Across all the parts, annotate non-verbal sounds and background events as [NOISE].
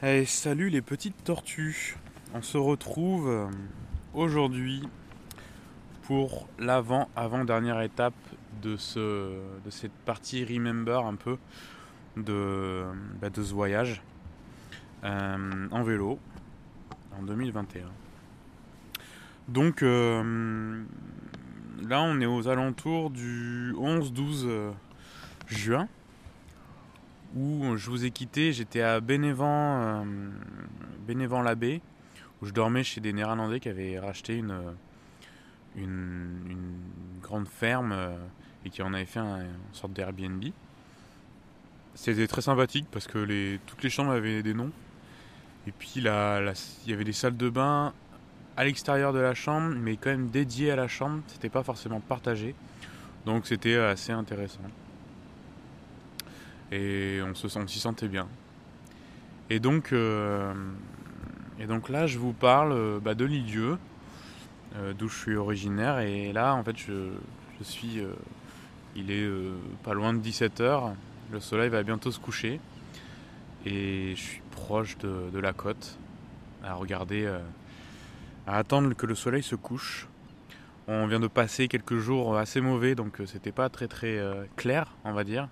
Hey, salut les petites tortues. On se retrouve euh, aujourd'hui pour l'avant avant dernière étape de ce de cette partie remember un peu de, bah, ce voyage euh, en vélo en 2021. Donc euh, là on est aux alentours du 11-12 juin où je vous ai quitté, j'étais à Bénévent, euh, Bénévent l'Abbé, où je dormais chez des Néerlandais qui avaient racheté une, une grande ferme euh, et qui en avaient fait un, une sorte d'Airbnb. C'était très sympathique parce que toutes les chambres avaient des noms. Et puis il y avait des salles de bain à l'extérieur de la chambre, mais quand même dédiées à la chambre. C'était pas forcément partagé. Donc c'était assez intéressant et on se s'y sentait bien. Et donc, euh, et donc là, je vous parle euh, bah, de Lilieu, euh, d'où je suis originaire. Et là, en fait, je, suis. Euh, il est pas loin de 17h. Le soleil va bientôt se coucher. Et je suis proche de, de la côte, à regarder, à attendre que le soleil se couche. On vient de passer quelques jours assez mauvais, donc c'était pas très très clair, on va dire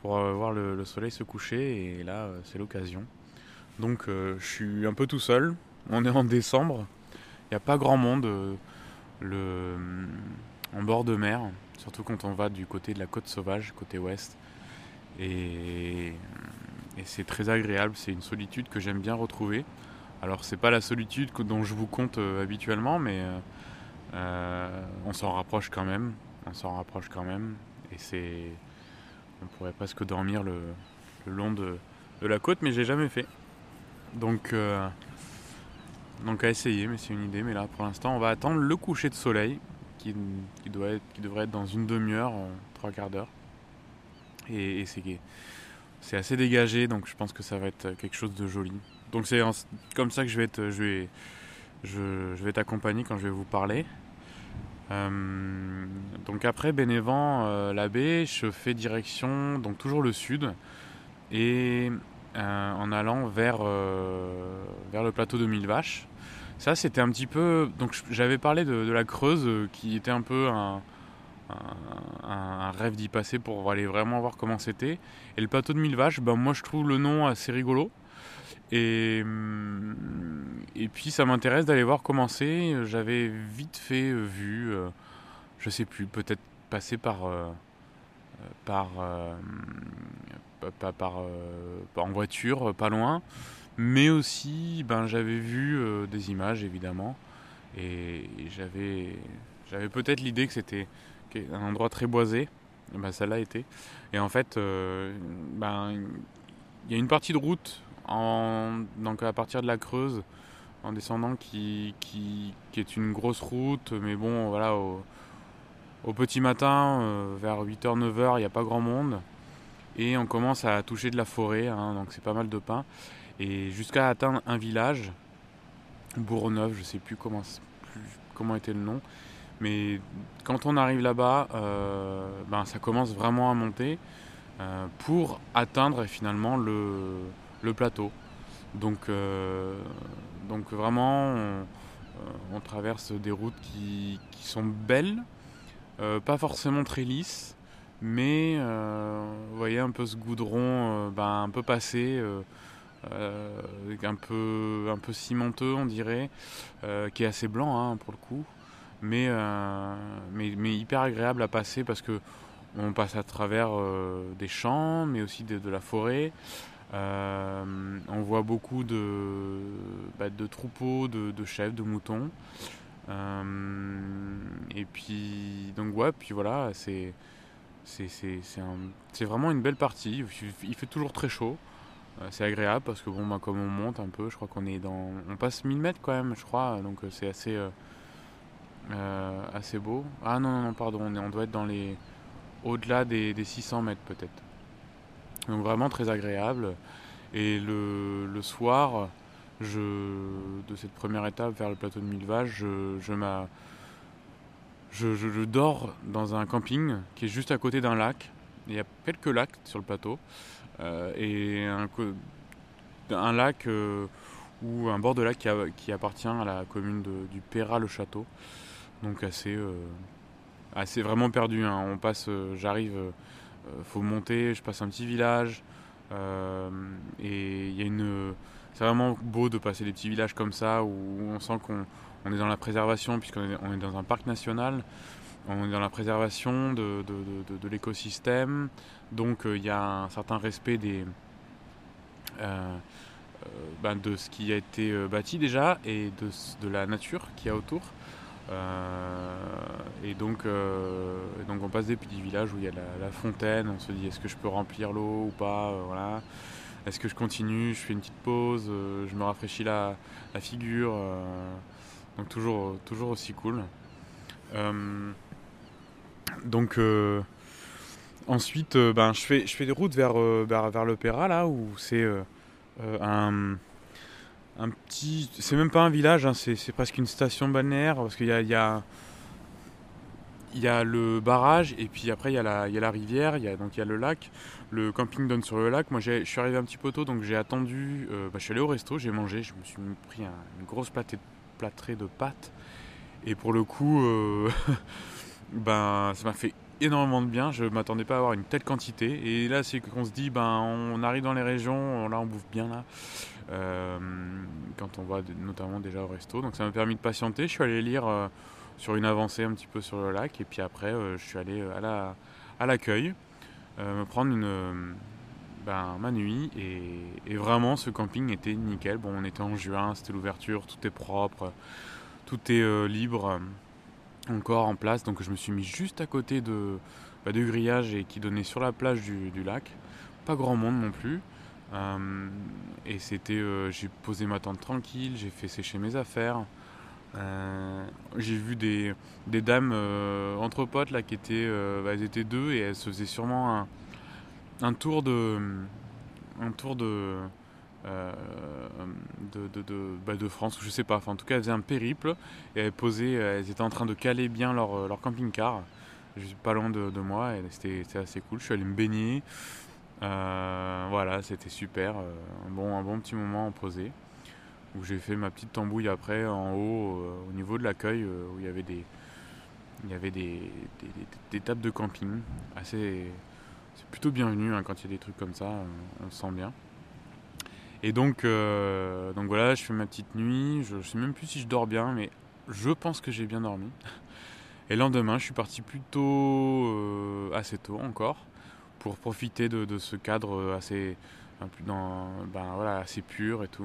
pour euh, voir le, le, soleil se coucher et là euh, c'est l'occasion. Donc euh, je suis un peu tout seul, on est en décembre, il n'y a pas grand monde le, en bord de mer, surtout quand on va du côté de la côte sauvage, côté ouest. Et, c'est très agréable, c'est une solitude que j'aime bien retrouver. Alors c'est pas la solitude dont je vous compte habituellement, mais on s'en rapproche quand même, on s'en rapproche quand même, et c'est on pourrait presque dormir le, long de, la côte, mais j'ai jamais fait. Donc, euh, donc à essayer, mais c'est une idée. Mais là, pour l'instant, on va attendre le coucher de soleil, qui, doit être, qui devrait être dans une demi-heure, trois quarts d'heure. Et, c'est assez dégagé, donc je pense que ça va être quelque chose de joli. Donc c'est comme ça que je vais je vais t'accompagner quand je vais vous parler. Euh, donc après Bénévent euh, l'abbé, je fais direction donc toujours le sud et euh, en allant vers euh, vers le plateau de Mille Vaches. Ça c'était un petit peu donc j'avais parlé de, la Creuse qui était un peu un rêve d'y passer pour aller vraiment voir comment c'était. Et le plateau de Mille Vaches, ben moi je trouve le nom assez rigolo. Et, et puis ça m'intéresse d'aller voir comment c'est. J'avais vite fait vu, euh, je sais plus, peut-être passer par, euh, par, euh, par, en voiture, pas loin. Mais aussi, ben, j'avais vu des images évidemment. Et j'avais, j'avais peut-être l'idée que c'était un endroit très boisé. Ben, ça l'a été. Et en fait, ben, il y a une partie de route donc à partir de la Creuse, en descendant, qui, qui, qui est une grosse route, mais bon, voilà, au, petit matin, euh, vers 8h, 9h, il n'y a pas grand monde. Et on commence à toucher de la forêt, hein, donc c'est pas mal de pins. Et jusqu'à atteindre un village, Bourneuf, je sais plus comment, comment était le nom. Mais quand on arrive là-bas, euh, ben, ça commence vraiment à monter euh, pour atteindre finalement le, le plateau. Donc, euh, donc vraiment, on, on, traverse des routes qui, qui sont belles, euh, pas forcément très lisses, mais euh, vous voyez un peu ce goudron euh, ben, un peu passé, euh, euh, un, peu, un peu cimenteux on dirait, qui est assez blanc hein, pour le coup, mais, mais, mais hyper agréable à passer parce que on passe à travers des champs, mais aussi de la forêt. Euh, on voit beaucoup de, bah, troupeaux, de, chèvres, de moutons. Euh, et puis, donc ouais, puis voilà, c'est vraiment une belle partie. Il fait toujours très chaud. Euh, c'est agréable parce que bon, bah, comme on monte un peu, je crois qu'on est dans, on passe 1000 mètres quand même, je crois. Donc c'est assez beau. Ah non non non, pardon, on doit être dans les au-delà des, des 600 mètres peut-être. Donc vraiment très agréable. Et le, soir, de cette première étape vers le plateau de Millevaches, je, je, dors dans un camping qui est juste à côté d'un lac. Il y a quelques lacs sur le plateau. Euh, et un, lac ou un bord de lac qui, appartient à la commune du Perra-le-Château. Donc assez, assez vraiment perdu. Hein. On passe, j'arrive, faut monter, je passe un petit village. et il y a une c'est vraiment beau de passer des petits villages comme ça où on sent qu'on est dans la préservation puisqu'on est, dans un parc national. On est dans la préservation de, l'écosystème. Donc euh, il y a un certain respect des, euh, euh, ben, de ce qui a été bâti déjà et de, la nature qu'il y a autour. Et donc, donc on passe des petits villages où il y a la, la fontaine, on se dit est-ce que je peux remplir l'eau ou pas, voilà. Est-ce que je continue Je fais une petite pause, euh, je me rafraîchis la, figure. Euh, donc toujours, toujours aussi cool. Euh, donc ensuite, ben, je, fais, je fais des routes vers, vers, l'opéra là où c'est un, un petit. C'est même pas un village, hein, c'est presque une station balnéaire parce qu'il y a, y a y a le barrage et puis après il y a la, y a la rivière, il y a, donc il y a le lac. Le camping donne sur le lac. Moi je suis arrivé un petit peu tôt donc j'ai attendu. Euh, bah, je suis allé au resto, j'ai mangé, je me suis pris une grosse plâtrée de pâtes. Et pour le coup, euh, [LAUGHS] ben, ça m'a fait énormément de bien. Je m'attendais pas à avoir une telle quantité. Et là c'est qu'on se dit ben on arrive dans les régions, là on bouffe bien là. Euh, quand on va notamment déjà au resto. Donc ça m'a permis de patienter. Je suis allé lire sur une avancée un petit peu sur le lac. Et puis après, euh, je suis allé euh, à, la, à l'accueil euh, me prendre une, ben, ma nuit. Et, vraiment, ce camping était nickel. Bon, on était en juin, c'était l'ouverture, tout est propre, tout est libre, encore en place. Donc je me suis mis juste à côté de, bah, de grillage et qui donnait sur la plage du, du lac. Pas grand monde non plus. et c'était, j'ai posé ma tente tranquille, j'ai fait sécher mes affaires. Euh, j'ai vu des, des dames euh, entre potes là qui étaient, euh, bah, elles étaient deux et elles se faisaient sûrement un, un tour de, un tour de, de, de, bah, de, France je sais pas. Enfin, en tout cas, elles faisaient un périple et elles posaient, elles étaient en train de caler bien leur, leur camping-car. Pas loin de, moi et c'était assez cool. Je suis allé me baigner. voilà, c'était super. un, bon, un bon petit moment en posé où j'ai fait ma petite tambouille après en haut euh, au niveau de l'accueil euh, où il y avait des il y avait des, des, tables de camping assez c'est plutôt bienvenu hein, quand il y a des trucs comme ça on, se sent bien et donc euh, donc voilà je fais ma petite nuit je, sais même plus si je dors bien mais je pense que j'ai bien dormi et le lendemain je suis parti plutôt assez tôt encore pour profiter de, ce cadre assez dans, ben, voilà, assez pur et tout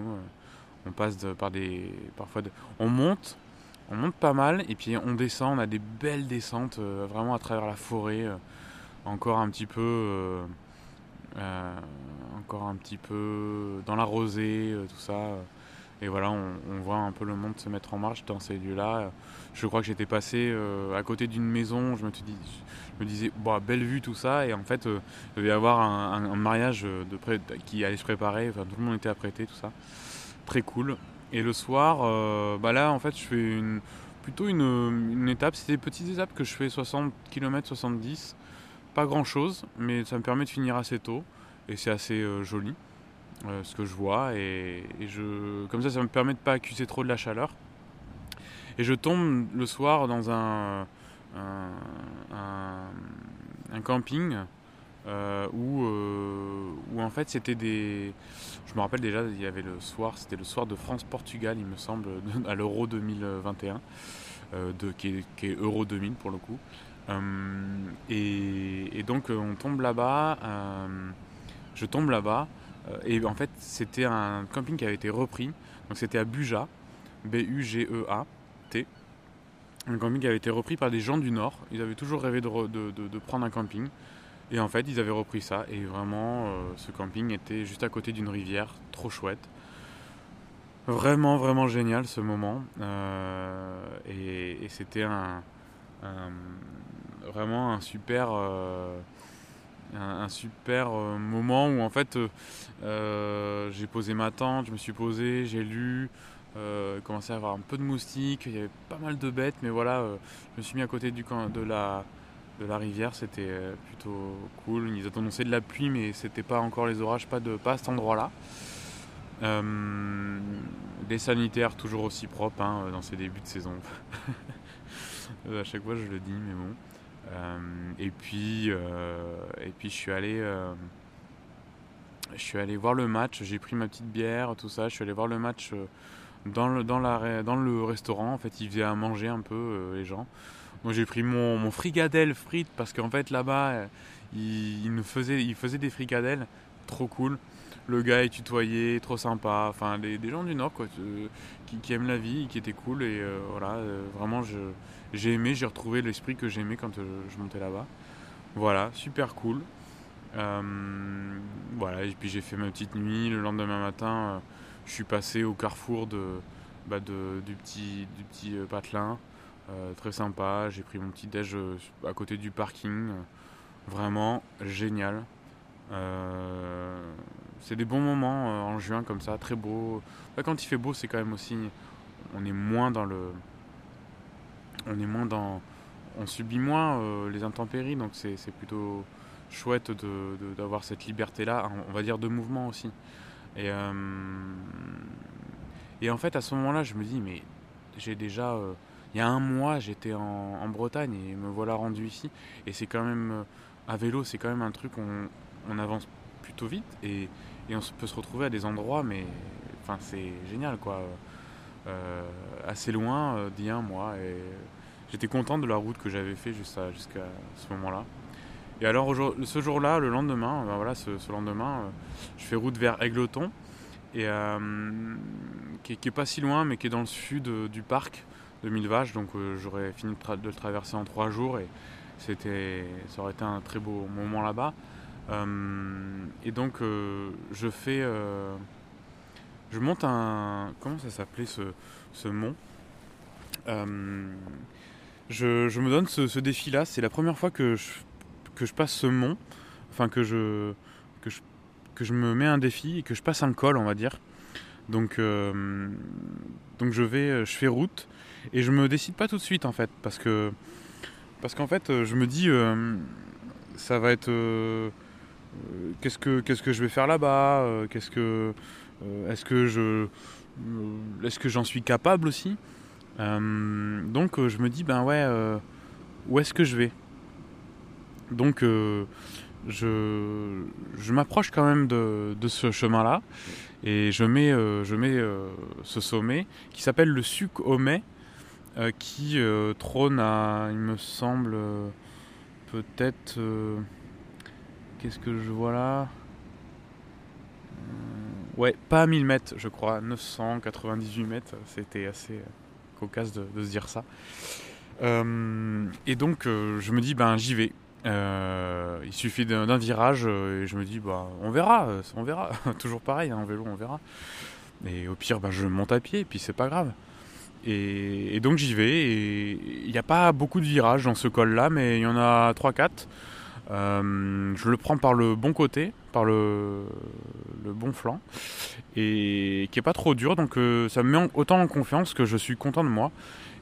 on passe par des. Parfois, on monte, on monte pas mal, et puis on descend, on a des belles descentes, euh, vraiment à travers la forêt, euh, encore un petit peu. Euh, encore un petit peu dans la rosée, tout ça. Et voilà, on, voit un peu le monde se mettre en marche dans ces lieux-là. Je crois que j'étais passé à côté d'une maison, je me, disais, bon, belle vue, tout ça. Et en fait, il devait y avoir un, mariage qui allait se préparer, tout le monde était apprêté, tout ça très cool. Et le soir, euh, bah là en fait je fais plutôt une, étape, c'est des petites étapes que je fais 60 km, 70, pas grand chose, mais ça me permet de finir assez tôt et c'est assez euh, joli euh, ce que je vois et, je, comme ça ça me permet de pas accuser trop de la chaleur. Et je tombe le soir dans un, un, camping euh, où, où, en fait c'était des. Je me rappelle déjà, il y avait le soir, c'était le soir de France-Portugal, il me semble, [LAUGHS] à l'Euro 2021, euh, de, qui, est, Euro 2000 pour le coup. Et, donc on tombe là-bas, je tombe là-bas, et en fait c'était un camping qui avait été repris, donc c'était à Buja, B-U-G-E-A-T. Un camping qui avait été repris par des gens du Nord. Ils avaient toujours rêvé de, prendre un camping. Et en fait, ils avaient repris ça. Et vraiment, euh, ce camping était juste à côté d'une rivière, trop chouette. Vraiment, vraiment génial ce moment. Euh, et, c'était un, vraiment un super, euh, un, super moment où en fait j'ai posé ma tente, je me suis posé, j'ai lu, commencé à avoir un peu de moustiques, il y avait pas mal de bêtes, mais voilà, je me suis mis à côté de la rivière, c'était euh, plutôt cool. Ils ont annoncé de la pluie, mais c'était pas encore les orages, pas, à cet endroit-là. des sanitaires toujours aussi propres hein, dans ces débuts de saison. [LAUGHS] à chaque fois je le dis, mais bon. Et puis, et puis je suis allé je suis allé voir le match, j'ai pris ma petite bière, tout ça. Je suis allé voir le match euh, dans le, dans dans le restaurant. En fait, ils faisaient à manger un peu, euh, les gens. Moi, j'ai pris mon, mon fricadelle frites parce qu'en fait, là-bas, euh, ils, il faisaient, des fricadelles. Trop cool. Le gars est tutoyé, trop sympa. Enfin, des, gens du Nord, quoi, qui, aiment la vie, qui étaient cool. Et voilà, vraiment, j'ai aimé, j'ai retrouvé l'esprit que j'aimais quand je montais là-bas. Voilà, super cool. Euh, voilà, et puis j'ai fait ma petite nuit. Le lendemain matin, euh, je suis passé au carrefour de, bah du petit, du petit euh, patelin. très sympa. J'ai pris mon petit déj à côté du parking. vraiment génial. C'est des bons moments en juin comme ça, très beau. Bah, quand il fait beau, c'est quand même aussi. On est moins dans le. On est moins dans. On subit moins les intempéries, donc c'est plutôt chouette d'avoir de, cette liberté-là, on va dire de mouvement aussi. Et, euh, et en fait, à ce moment-là, je me dis, mais j'ai déjà. Euh, il y a un mois, j'étais en, Bretagne et me voilà rendu ici. Et c'est quand même. Euh, à vélo, c'est quand même un truc, on, on avance plutôt vite et, et, on peut se retrouver à des endroits, mais. Enfin, c'est génial, quoi. assez loin d'il y j'étais content de la route que j'avais fait jusqu'à ce moment-là. Et alors ce jour-là, le lendemain, ben voilà, ce, lendemain, euh, je fais route vers Aigleton, et, euh, qui, est pas si loin, mais qui est dans le sud euh, du parc de Mille Vaches. Donc j'aurais fini de, le traverser en trois jours, et ça aurait été un très beau moment là-bas. Et donc je fais, je monte un, comment ça s'appelait ce, ce mont je, me donne ce, défi-là. C'est la première fois que je que je passe ce mont, enfin que je, que je, que je me mets un défi et que je passe un col, on va dire. Donc, euh, donc je vais, je fais route et je me décide pas tout de suite en fait, parce que, parce qu'en fait, je me dis, euh, ça va être, euh, qu'est-ce que, qu'est-ce que je vais faire là-bas, qu'est-ce que, est-ce que je, est-ce que j'en suis capable aussi. donc je me dis, ben ouais, où est-ce que je vais? Donc euh, je, je m'approche quand même de, ce chemin-là et je mets, euh, je mets euh, ce sommet qui s'appelle le Suc au Mai, qui trône à, il me semble, peut-être. Qu'est-ce que je vois là Ouais, pas à 1000 mètres, je crois, 998 mètres. C'était assez cocasse de, se dire ça. et donc, je me dis, ben j'y vais. Euh, il suffit d'un virage euh, et je me dis bah on verra, euh, on verra. [LAUGHS] Toujours pareil, hein, en vélo on verra. Et au pire bah, je monte à pied et puis c'est pas grave. Et, donc j'y vais et il n'y a pas beaucoup de virages dans ce col là mais il y en a 3-4. Je le prends par le bon côté, par le, bon flanc et qui est pas trop dur donc ça me met autant en confiance que je suis content de moi.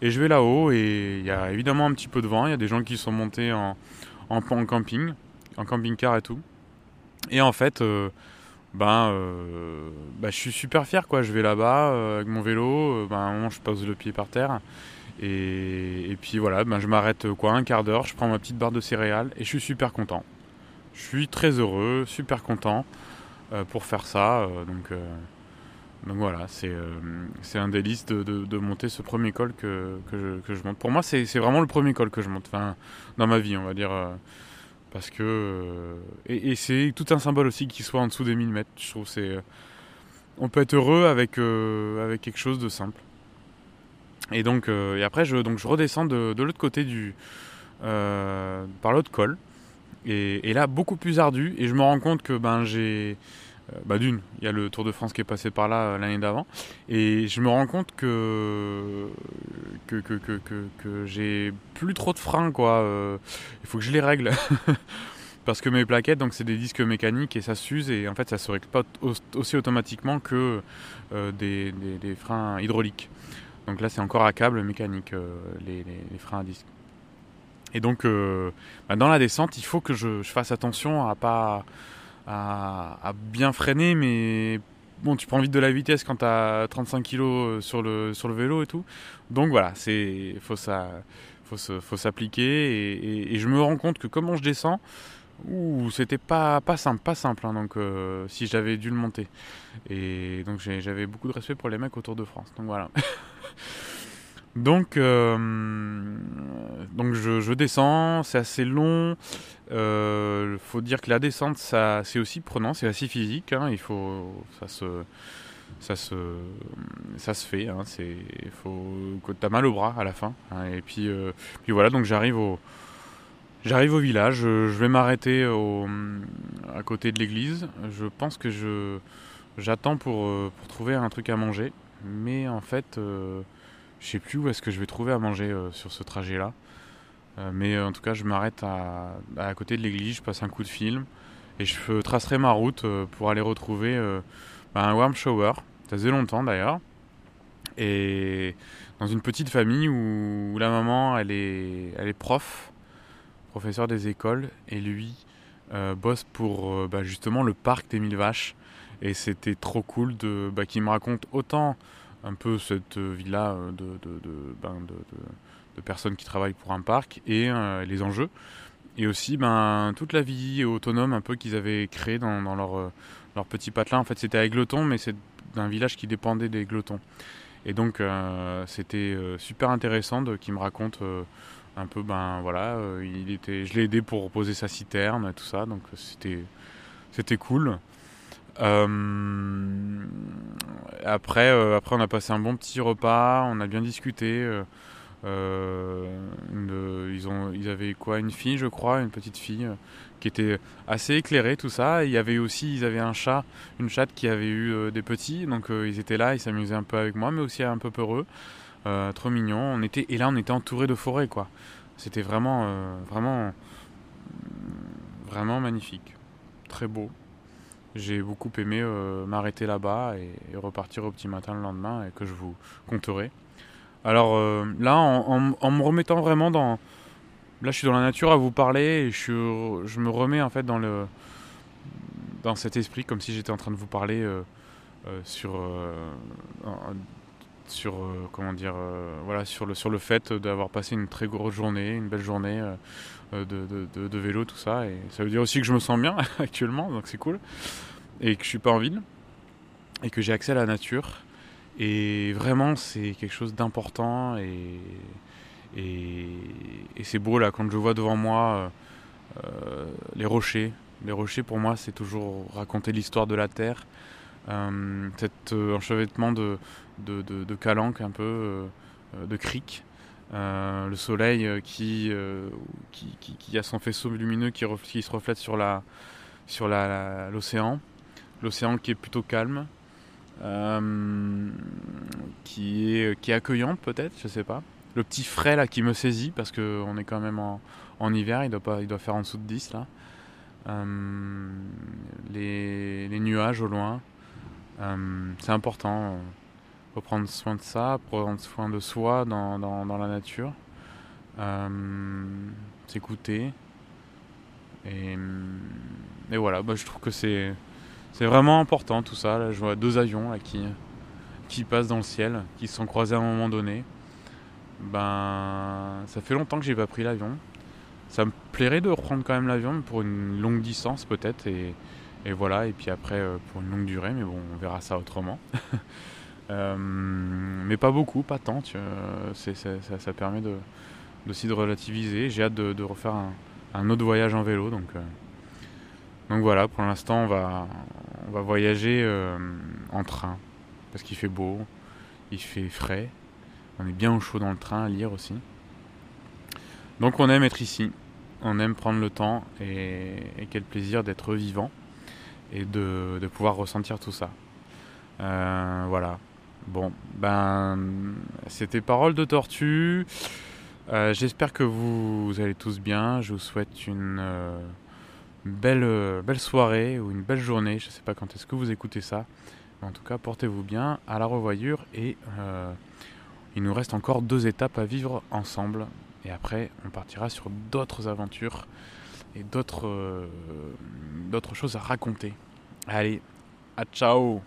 Et je vais là-haut et il y a évidemment un petit peu de vent, il y a des gens qui sont montés en, camping, en camping-car et tout. Et en fait, euh, ben, euh, ben, je suis super fier quoi. Je vais là-bas euh, avec mon vélo, ben, je pose le pied par terre. Et, puis voilà, ben, je m'arrête quoi un quart d'heure, je prends ma petite barre de céréales et je suis super content. Je suis très heureux, super content pour faire ça. donc, donc voilà, c'est un délice de, monter ce premier col que, que, je, monte. Pour moi, c'est vraiment le premier col que je monte, enfin, dans ma vie, on va dire. parce que. et, et c'est tout un symbole aussi qu'il soit en dessous des 1000 mètres. Je trouve c'est. On peut être heureux avec, avec quelque chose de simple. Et donc, et après, je, donc, je redescends de, de l'autre côté du. par l'autre col. Et, là, beaucoup plus ardu. Et je me rends compte que ben, j'ai euh, bah d'une, il y a le Tour de France qui est passé par là euh, l'année d'avant, et je me rends compte que que, que, que, que, j'ai plus trop de freins quoi. Euh, il faut que je les règle. [LAUGHS] Parce que mes plaquettes, donc c'est des disques mécaniques et ça s'use et en fait ça se règle pas aussi automatiquement que des, des, freins hydrauliques. Donc là c'est encore à câble mécanique les, les, freins à disque. Et donc bah, dans la descente il faut que je, je fasse attention à pas à, bien freiner, mais bon, tu prends vite de la vitesse quand tu as 35 kg sur le, sur le vélo et tout. Donc voilà, c'est faut ça faut s'appliquer et, je me rends compte que comment je descends, c'était pas, pas simple, pas simple. Hein, donc euh, si j'avais dû le monter. Et donc j'avais beaucoup de respect pour les mecs autour de France. Donc voilà. [LAUGHS] donc euh, donc je, descends, c'est assez long. Il euh, faut dire que la descente, c'est aussi prenant, c'est assez physique. Hein, il faut, ça se, ça se, ça se fait. Hein, c'est, faut, t'as mal au bras à la fin. Hein, et puis, puis voilà, donc j'arrive au J'arrive au village, je vais m'arrêter à côté de l'église. Je pense que je j'attends pour, euh, pour trouver un truc à manger, mais en fait, euh, je sais plus où est-ce que je vais trouver à manger euh, sur ce trajet-là. mais en tout cas, je m'arrête à, à, côté de l'église, je passe un coup de film et je tracerai ma route pour aller retrouver bah, un warm shower. Ça faisait longtemps d'ailleurs. Et dans une petite famille où, où la maman, elle est, elle est prof professeur des écoles, et lui euh, bosse pour euh, bah, justement le parc des mille vaches. Et c'était trop cool de bah, qu'il me raconte autant un peu cette vie-là euh, de, ben, de, personnes qui travaillent pour un parc et les enjeux. Et aussi ben, toute la vie autonome un peu qu'ils avaient créée dans, leur, petit patelin. En fait, c'était à Aigleton, mais c'est d'un village qui dépendait d'Aigleton. Et donc, c'était super intéressant qu'il me raconte un peu ben voilà euh, il était je l'ai aidé pour poser sa citerne et tout ça donc c'était c'était cool. Euh, après euh, après on a passé un bon petit repas on a bien discuté ils ont ils avaient quoi une fille je crois une petite fille qui était assez éclairée tout ça. Il y avait aussi ils avaient un chat une chatte qui avait eu des petits donc ils étaient là ils s'amusaient un peu avec moi mais aussi un peu peureux euh, trop mignon. On était, et là, on était entouré de forêts, quoi. C'était vraiment, euh, vraiment, vraiment magnifique. Très beau. J'ai beaucoup aimé euh, m'arrêter là-bas et, repartir au petit matin le lendemain et que je vous compterai. Alors là, en, me remettant vraiment dans... Là, je suis dans la nature à vous parler et je, je me remets en fait dans, le, dans cet esprit comme si j'étais en train de vous parler sur sur euh, comment dire euh, voilà sur le sur le fait d'avoir passé une très grosse journée une belle journée euh, de, de, vélo tout ça. Et ça veut dire aussi que je me sens bien [LAUGHS] actuellement donc c'est cool. Et que je suis pas en ville. Et que j'ai accès à la nature. Et vraiment c'est quelque chose d'important. Et, et, c'est beau là quand je vois devant moi les rochers. Les rochers pour moi c'est toujours raconter l'histoire de la terre cet enchevêtrement de, de, de, calanques, un peu euh, euh, de criques. Euh, le soleil qui, qui, qui, a son faisceau lumineux qui, qui se reflète sur la sur l'océan, l'océan qui est plutôt calme, qui est qui est accueillant peut-être, je sais pas. Le petit frais là qui me saisit parce que on est quand même en, en, hiver, il doit pas, il doit faire en dessous de 10 là. les, nuages au loin, c'est important faut prendre soin de ça, prendre soin de soi dans, dans, la nature, euh, s'écouter. Et, et, voilà, bah, je trouve que c'est, c'est vraiment important tout ça. Là, je vois deux avions qui, qui passent dans le ciel, qui se sont croisés à un moment donné. Ben, ça fait longtemps que j'ai pas pris l'avion. Ça me plairait de reprendre quand même l'avion pour une longue distance peut-être et, et, voilà. Et puis après euh, pour une longue durée, mais bon, on verra ça autrement. [LAUGHS] Euh, mais pas beaucoup, pas tant. Tu, ça, ça, permet aussi de relativiser. J'ai hâte de, refaire un, autre voyage en vélo. Donc, euh, voilà, pour l'instant, on va, voyager euh, en train. Parce qu'il fait beau, il fait frais. On est bien au chaud dans le train à lire aussi. Donc on aime être ici. On aime prendre le temps et, quel plaisir d'être vivant et de, pouvoir ressentir tout ça. voilà, Bon, ben, c'était Parole de Tortue. Euh, j'espère que vous, allez tous bien. Je vous souhaite une euh, belle, euh, belle soirée ou une belle journée. Je ne sais pas quand est-ce que vous écoutez ça. en tout cas, portez-vous bien. À la revoyure. Et il nous reste encore deux étapes à vivre ensemble. Et après, on partira sur d'autres aventures et d'autres, d'autres choses à raconter. Allez, à ciao